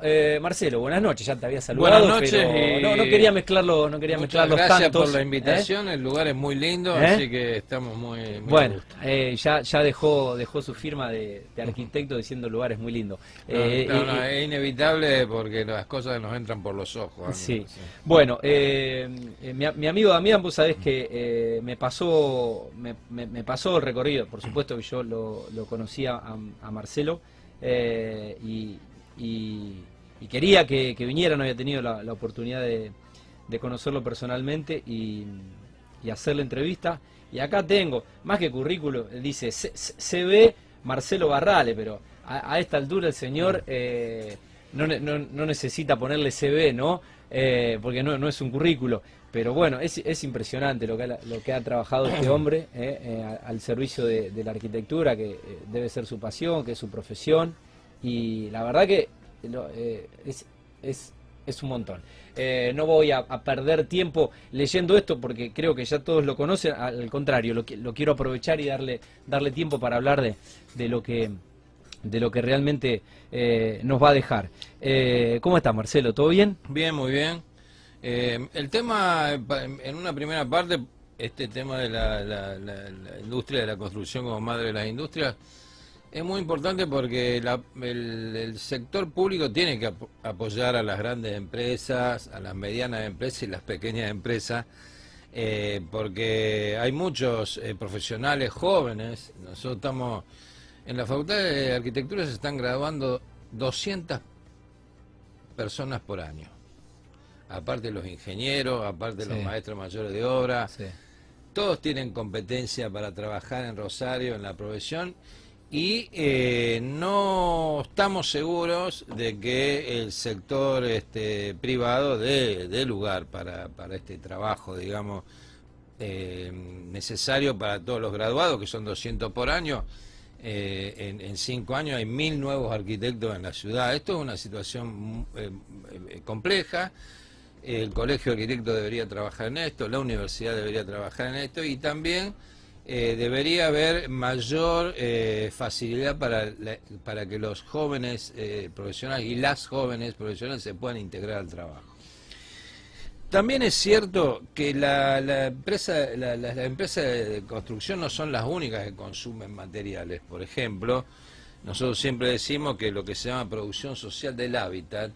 Eh, Marcelo, buenas noches, ya te había saludado, buenas noches pero no, no, quería mezclarlo, no quería mezclar los gracias por la ¿eh? invitación, el lugar es muy lindo, ¿Eh? así que estamos muy, Bueno, eh, ya, ya dejó, dejó su firma de, de arquitecto diciendo el lugar es muy lindo. No, no, no, es inevitable porque las cosas nos entran por los ojos. Sí. Bueno, mi, mi amigo Damián, vos sabés que me pasó me, me- me pasó el recorrido, por supuesto que yo lo, lo conocía a, a Marcelo y, y- y quería que, que viniera, no había tenido la, la oportunidad de, de conocerlo personalmente y, y hacer la entrevista. Y acá tengo, más que currículo, dice C- C- CV Marcelo Barrale, pero a, a esta altura el señor eh, no, no- no necesita ponerle CV, ¿no? Eh, porque no, no es un currículo. Pero bueno, es, es impresionante lo que, ha, lo que ha trabajado este hombre eh, al servicio de, de la arquitectura, que debe ser su pasión, que es su profesión. Y la verdad que lo- eh, es, es, es un montón. Eh, no voy a, perder tiempo leyendo esto porque creo que ya todos lo conocen. Al contrario, lo, lo quiero aprovechar y darle, darle tiempo para hablar de, de lo que de lo que realmente eh, nos va a dejar. Eh, ¿Cómo está Marcelo? ¿Todo bien? Bien, muy bien. Eh, el tema, en una primera parte, este tema de la, la- la- la industria de la construcción como madre de las industrias, es muy importante porque la- el, el sector público tiene que apo- apoyar a las grandes empresas, a las medianas empresas y las pequeñas empresas, eh, porque hay muchos eh, profesionales jóvenes. Nosotros estamos en la Facultad de Arquitectura se están graduando 200 personas por año. Aparte los ingenieros, aparte los Sí. maestros mayores de obra, Sí. todos tienen competencia para trabajar en Rosario, en la profesión, y eh, no estamos seguros de que el sector este, privado dé, lugar para, este trabajo, digamos, eh, necesario para todos los graduados, que son 200 por año. Eh, en, en cinco años hay mil nuevos arquitectos en la ciudad. Esto es una situación eh, eh, compleja. El Colegio de Arquitectos debería trabajar en esto, la universidad debería trabajar en esto y también eh, debería haber mayor eh, facilidad para, para que los jóvenes eh, profesionales y las jóvenes profesionales se puedan integrar al trabajo. También es cierto que la, la- las empresas de construcción no son las únicas que consumen materiales. Por ejemplo, nosotros siempre decimos que lo que se llama producción social del hábitat,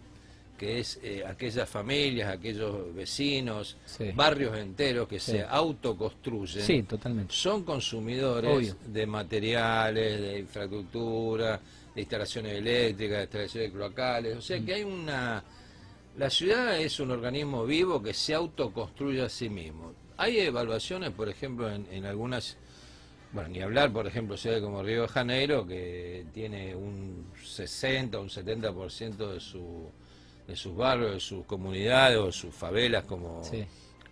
que es eh, aquellas familias, aquellos vecinos, Sí. barrios enteros que Sí. se autoconstruyen, Sí, totalmente. son consumidores Obvio. de materiales, de infraestructura, de instalaciones eléctricas, de instalaciones cloacales. O sea Mm. que hay una... La ciudad es un organismo vivo que se autoconstruye a sí mismo. Hay evaluaciones, por ejemplo, en, en algunas... Bueno, ni hablar, por ejemplo, ciudades como Río de Janeiro, que tiene un 60 o un 70% de, su, de sus barrios, de sus comunidades o sus favelas, como, Sí.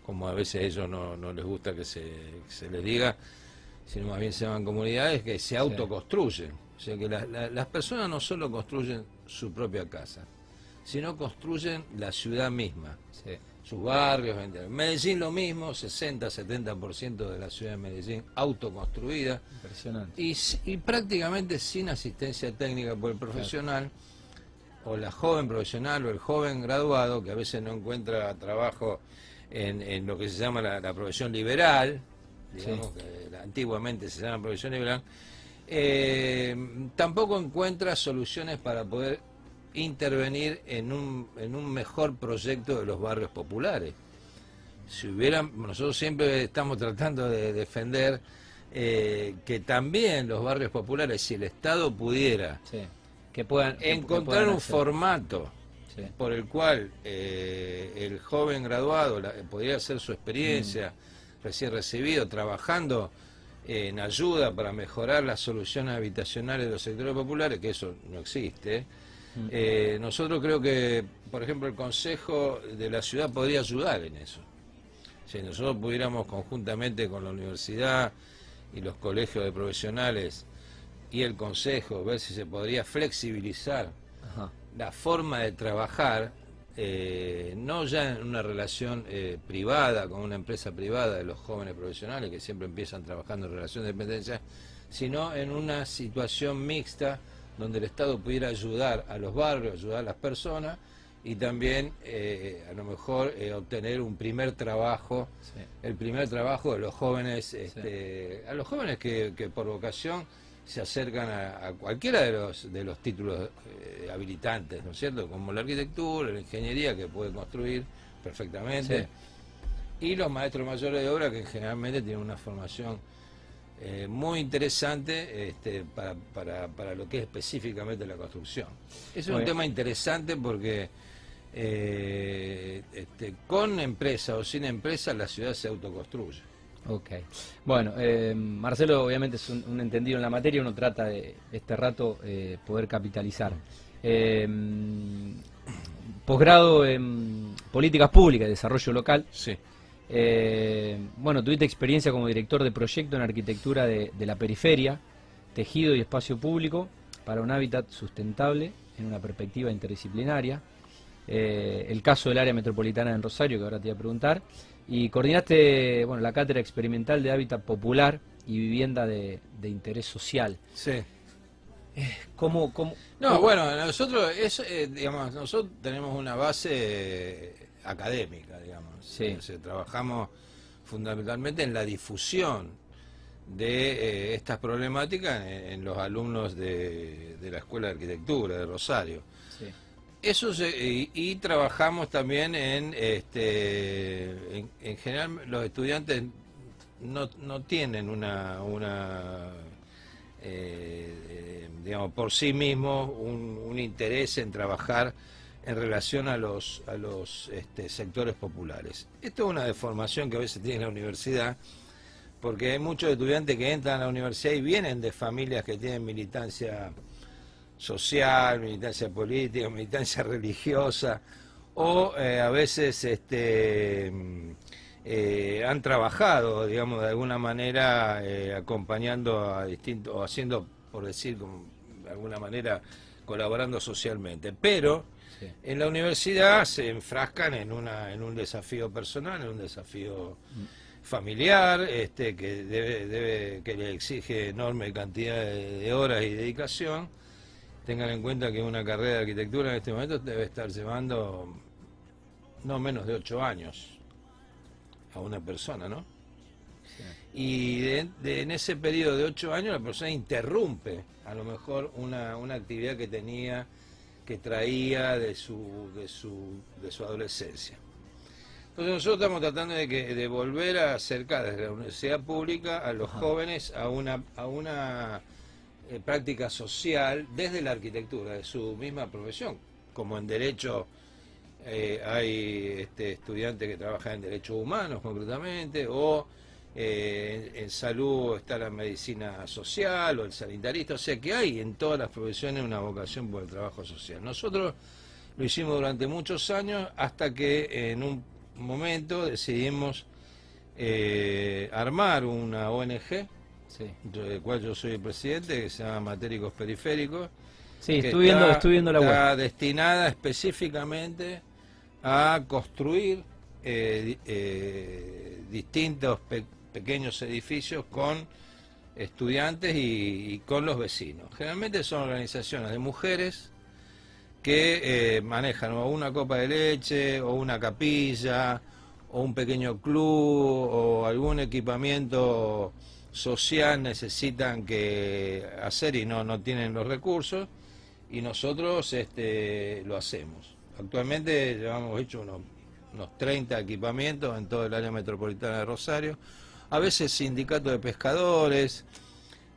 como a veces a ellos no, no les gusta que se, que se les diga, sino más bien se llaman comunidades que se autoconstruyen. O sea que la- la- las personas no solo construyen su propia casa, sino construyen la ciudad misma, Sí. sus barrios. en Medellín lo mismo, 60-70% de la ciudad de Medellín autoconstruida Impresionante. y, y prácticamente sin asistencia técnica por el profesional o la joven profesional o el joven graduado que a veces no encuentra trabajo en, en lo que se llama la, la profesión liberal, digamos Sí. que antiguamente se llama profesión liberal, eh, tampoco encuentra soluciones para poder intervenir en un, en un mejor proyecto de los barrios populares si hubieran, nosotros siempre estamos tratando de defender eh, que también los barrios populares, si el Estado pudiera Sí. Que puedan que encontrar puedan un formato Sí. por el cual eh, el joven graduado la- podría hacer su experiencia Mm. recién recibido, trabajando en ayuda para mejorar las soluciones habitacionales de los sectores populares, que eso no existe. Mm. eh, nosotros creo que, por ejemplo, el Consejo de la Ciudad podría ayudar en eso. Si nosotros pudiéramos conjuntamente con la universidad y los colegios de profesionales y el Consejo ver si se podría flexibilizar Ajá. la forma de trabajar, eh, no ya en una relación eh, privada, con una empresa privada de los jóvenes profesionales que siempre empiezan trabajando en relación de dependencia, sino en una situación mixta donde el Estado pudiera ayudar a los barrios, ayudar a las personas y también eh, a lo mejor eh, obtener un primer trabajo, el primer trabajo de los jóvenes, este, a los jóvenes que, por vocación se acercan a, cualquiera de los de los títulos eh, habilitantes, ¿no es cierto? Como la arquitectura, la ingeniería que puede construir perfectamente, y los maestros mayores de obra que generalmente tienen una formación muy interesante este, para, para, para, lo que es específicamente la construcción. Es un tema interesante porque eh, este, con empresa o sin empresa la ciudad se autoconstruye. Ok. Bueno, eh, Marcelo obviamente es un, entendido en la materia, uno trata de este rato eh, poder capitalizar. Eh, posgrado en políticas públicas y desarrollo local. Sí. bueno, tuviste experiencia como director de proyecto en arquitectura de la periferia, tejido y espacio público para un hábitat sustentable en una perspectiva interdisciplinaria. Eh, el caso del área metropolitana en Rosario, que ahora te voy a preguntar, y coordinaste bueno, la cátedra experimental de hábitat popular y vivienda de, interés social. Sí. Eh, ¿Cómo, cómo, no, bueno, nosotros, eh, digamos, nosotros tenemos una base académica, digamos. Sí. trabajamos fundamentalmente en la difusión de estas problemáticas en, los alumnos de, de, la Escuela de Arquitectura de Rosario. Sí. Eso y, trabajamos también en, este, en, general los estudiantes no, no tienen una, una eh, digamos, por sí mismos un, interés en trabajar en relación a los, a los este, sectores populares. Esto es una deformación que a veces tiene la universidad, porque hay muchos estudiantes que entran a la universidad y vienen de familias que tienen militancia social, militancia política, militancia religiosa, o eh, a veces este, eh, han trabajado, digamos, de alguna manera eh, acompañando a distintos, o haciendo, por decir, de alguna manera, colaborando socialmente. Pero en la universidad se enfrascan en, una, en un desafío personal, en un desafío familiar, este, que, debe, debe, que le exige enorme cantidad de horas y dedicación Tengan en cuenta que una carrera de arquitectura en este momento debe estar llevando no menos de ocho años a una persona, ¿no? Y en ese periodo de ocho años la persona interrumpe a lo mejor una, una actividad que tenía, que traía de su, de su, de su adolescencia. Entonces nosotros estamos tratando de, que, de volver a acercar desde la universidad pública a los jóvenes a una, a una eh, práctica social desde la arquitectura, de su misma profesión. Como en derecho eh, hay este, estudiantes que trabajan en derechos humanos concretamente, o eh, en, salud está la medicina social o el sanitarista, o sea que hay en todas las profesiones una vocación por el trabajo social. Nosotros lo hicimos durante muchos años hasta que en un momento decidimos armar una ONG sí. del cual yo soy el presidente, que se llama Matéricos Periféricos. Sí, estoy, viendo, estoy viendo la está destinada específicamente a construir eh, eh, distintos pequeños edificios con estudiantes y, con los vecinos. Generalmente son organizaciones de mujeres que eh, manejan o una copa de leche o una capilla o un pequeño club o algún equipamiento social necesitan que hacer y no, no tienen los recursos y nosotros este, lo hacemos. Actualmente llevamos hecho unos, unos 30 equipamientos en todo el área metropolitana de Rosario, a veces sindicatos de pescadores,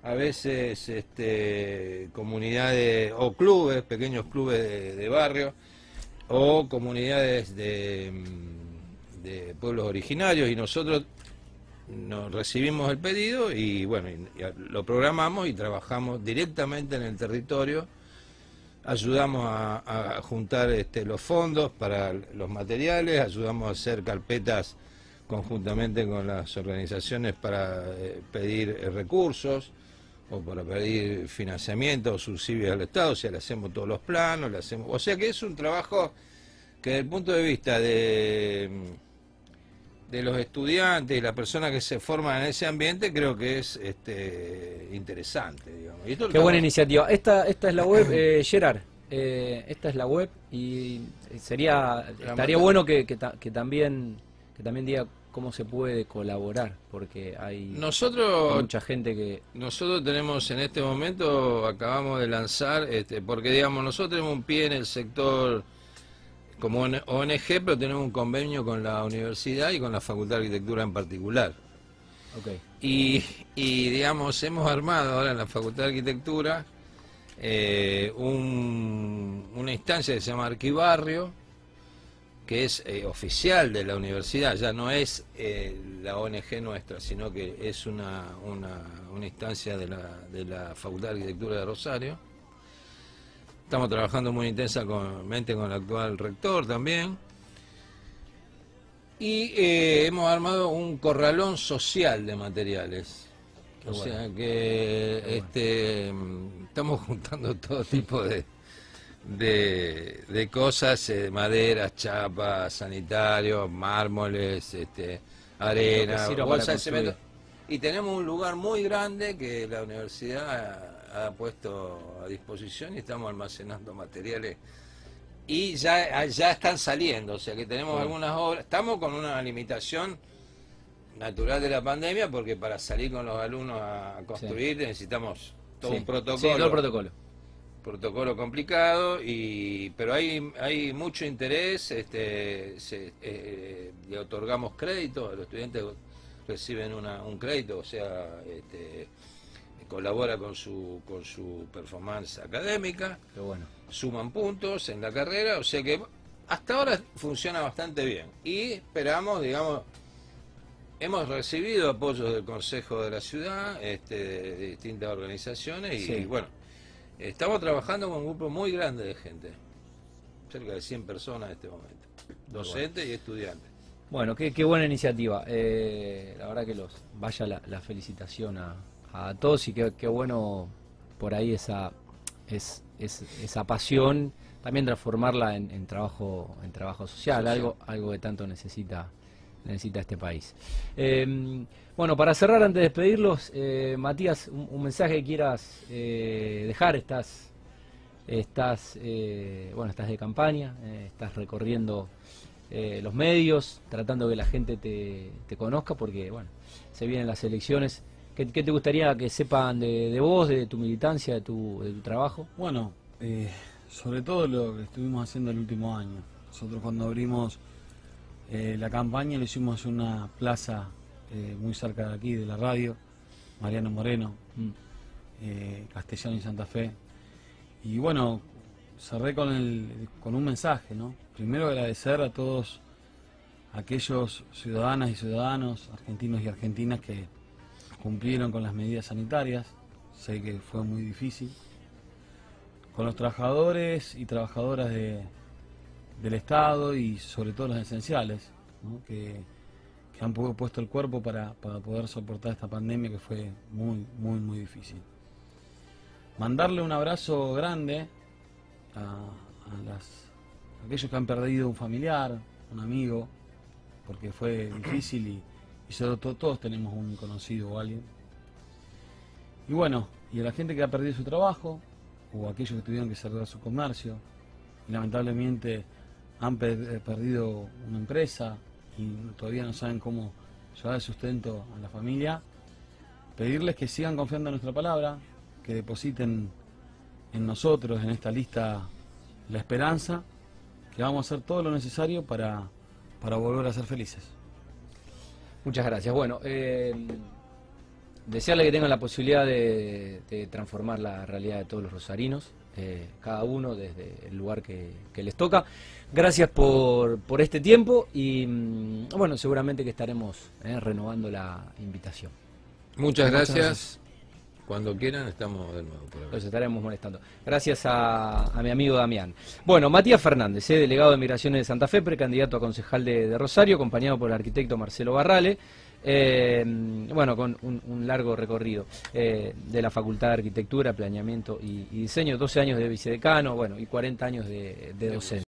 a veces este, comunidades o clubes, pequeños clubes de, de barrio, o comunidades de, de pueblos originarios y nosotros nos recibimos el pedido y bueno, lo programamos y trabajamos directamente en el territorio. Ayudamos a, juntar este, los fondos para los materiales, ayudamos a hacer carpetas conjuntamente con las organizaciones para eh, pedir eh, recursos o para pedir financiamiento o subsidios al Estado, o sea, le hacemos todos los planos, le hacemos, o sea que es un trabajo que desde el punto de vista de de los estudiantes y las personas que se forman en ese ambiente creo que es este, interesante. Digamos. Qué buena iniciativa. Esta, esta es la web, eh, Gerard. Eh, esta es la web y sería estaría bueno que, que, también que también diga cómo se puede colaborar porque hay, nosotros, mucha gente que nosotros tenemos en este momento acabamos de lanzar este, porque digamos nosotros tenemos un pie en el sector como ONG, pero tenemos un convenio con la universidad y con la Facultad de Arquitectura en particular. Y, digamos, hemos armado ahora en la Facultad de Arquitectura eh, una instancia que se llama Arquibarrio, que es eh, oficial de la universidad, ya no es eh, la ONG nuestra, sino que es una, una, instancia de la, de la Facultad de Arquitectura de Rosario Estamos trabajando muy intensamente con el actual rector también. Y eh, hemos armado un corralón social de materiales. o sea que este, estamos juntando todo tipo de, de, cosas, eh, maderas, chapas, sanitarios, mármoles, este, arena, bolsas de cemento. Y tenemos un lugar muy grande que la universidad ha puesto a disposición y estamos almacenando materiales. Y ya, ya están saliendo, o sea que tenemos algunas obras, estamos con una limitación natural de la pandemia porque para salir con los alumnos a construir necesitamos todo un protocolo. todo protocolo. Protocolo complicado, y pero hay, hay mucho interés, este, eh, le otorgamos crédito, los estudiantes reciben una, un crédito, o sea, este, colabora con su, con su performance académica, bueno. suman puntos en la carrera, o sea que hasta ahora funciona bastante bien. Y esperamos, digamos, hemos recibido apoyo del Consejo de la Ciudad, este, de distintas organizaciones, y, bueno, estamos trabajando con un grupo muy grande de gente, cerca de 100 personas en este momento, docentes y estudiantes. Bueno, qué, qué buena iniciativa. Eh, la verdad que los vaya la felicitación a, a todos y qué, bueno por ahí esa, es, esa pasión, también transformarla en, trabajo en trabajo social, algo algo que tanto necesita necesita este país. Em, bueno, para cerrar, antes de despedirlos, eh, Matías, un, mensaje que quieras eh, dejar, estás, estás, eh, bueno, estás de campaña, estás recorriendo los medios, tratando que la gente te, te conozca, porque, bueno, se vienen las elecciones ¿Qué, te gustaría que sepan de, vos, de tu militancia, de tu, de tu trabajo? Bueno, eh, sobre todo lo que estuvimos haciendo el último año. Nosotros cuando abrimos eh, la campaña lo hicimos en una plaza eh, muy cerca de aquí, de la radio, Mariano Moreno, mm. Castellano y Santa Fe. Y bueno, cerré con, el, con un mensaje, ¿no? Primero agradecer a todos aquellos ciudadanas y ciudadanos, argentinos y argentinas que cumplieron con las medidas sanitarias, sé que fue muy difícil, con los trabajadores y trabajadoras del Estado y sobre todo los esenciales, que, han puesto el cuerpo para, poder soportar esta pandemia que fue muy, muy, muy difícil. Mandarle un abrazo grande a, aquellos que han perdido un familiar, un amigo, porque fue difícil y sobre todo todos tenemos un conocido o alguien. Y bueno, y a la gente que ha perdido su trabajo, o aquellos que tuvieron que cerrar su comercio, y lamentablemente han eh, perdido una empresa y todavía no saben cómo llevar el sustento a la familia, pedirles que sigan confiando en nuestra palabra, que depositen en nosotros, en esta lista, la esperanza, que vamos a hacer todo lo necesario para, para volver a ser felices. Muchas gracias. Bueno, eh, desearle que tengan la posibilidad de, transformar la realidad de todos los rosarinos, eh, cada uno desde el lugar que, les toca. Gracias por, por este tiempo y mm, bueno, seguramente que estaremos eh, renovando la invitación. Muchas gracias. Cuando quieran estamos de nuevo. Los estaremos molestando. Gracias a, mi amigo Damián. Bueno, Matías Fernández, eh, delegado de Migraciones de Santa Fe, precandidato a concejal de, Rosario, acompañado por el arquitecto Marcelo Barrale. Eh, bueno, con un, largo recorrido eh, de la Facultad de Arquitectura, Planeamiento y, Diseño, 12 años de vicedecano, bueno, y 40 años de, de docente.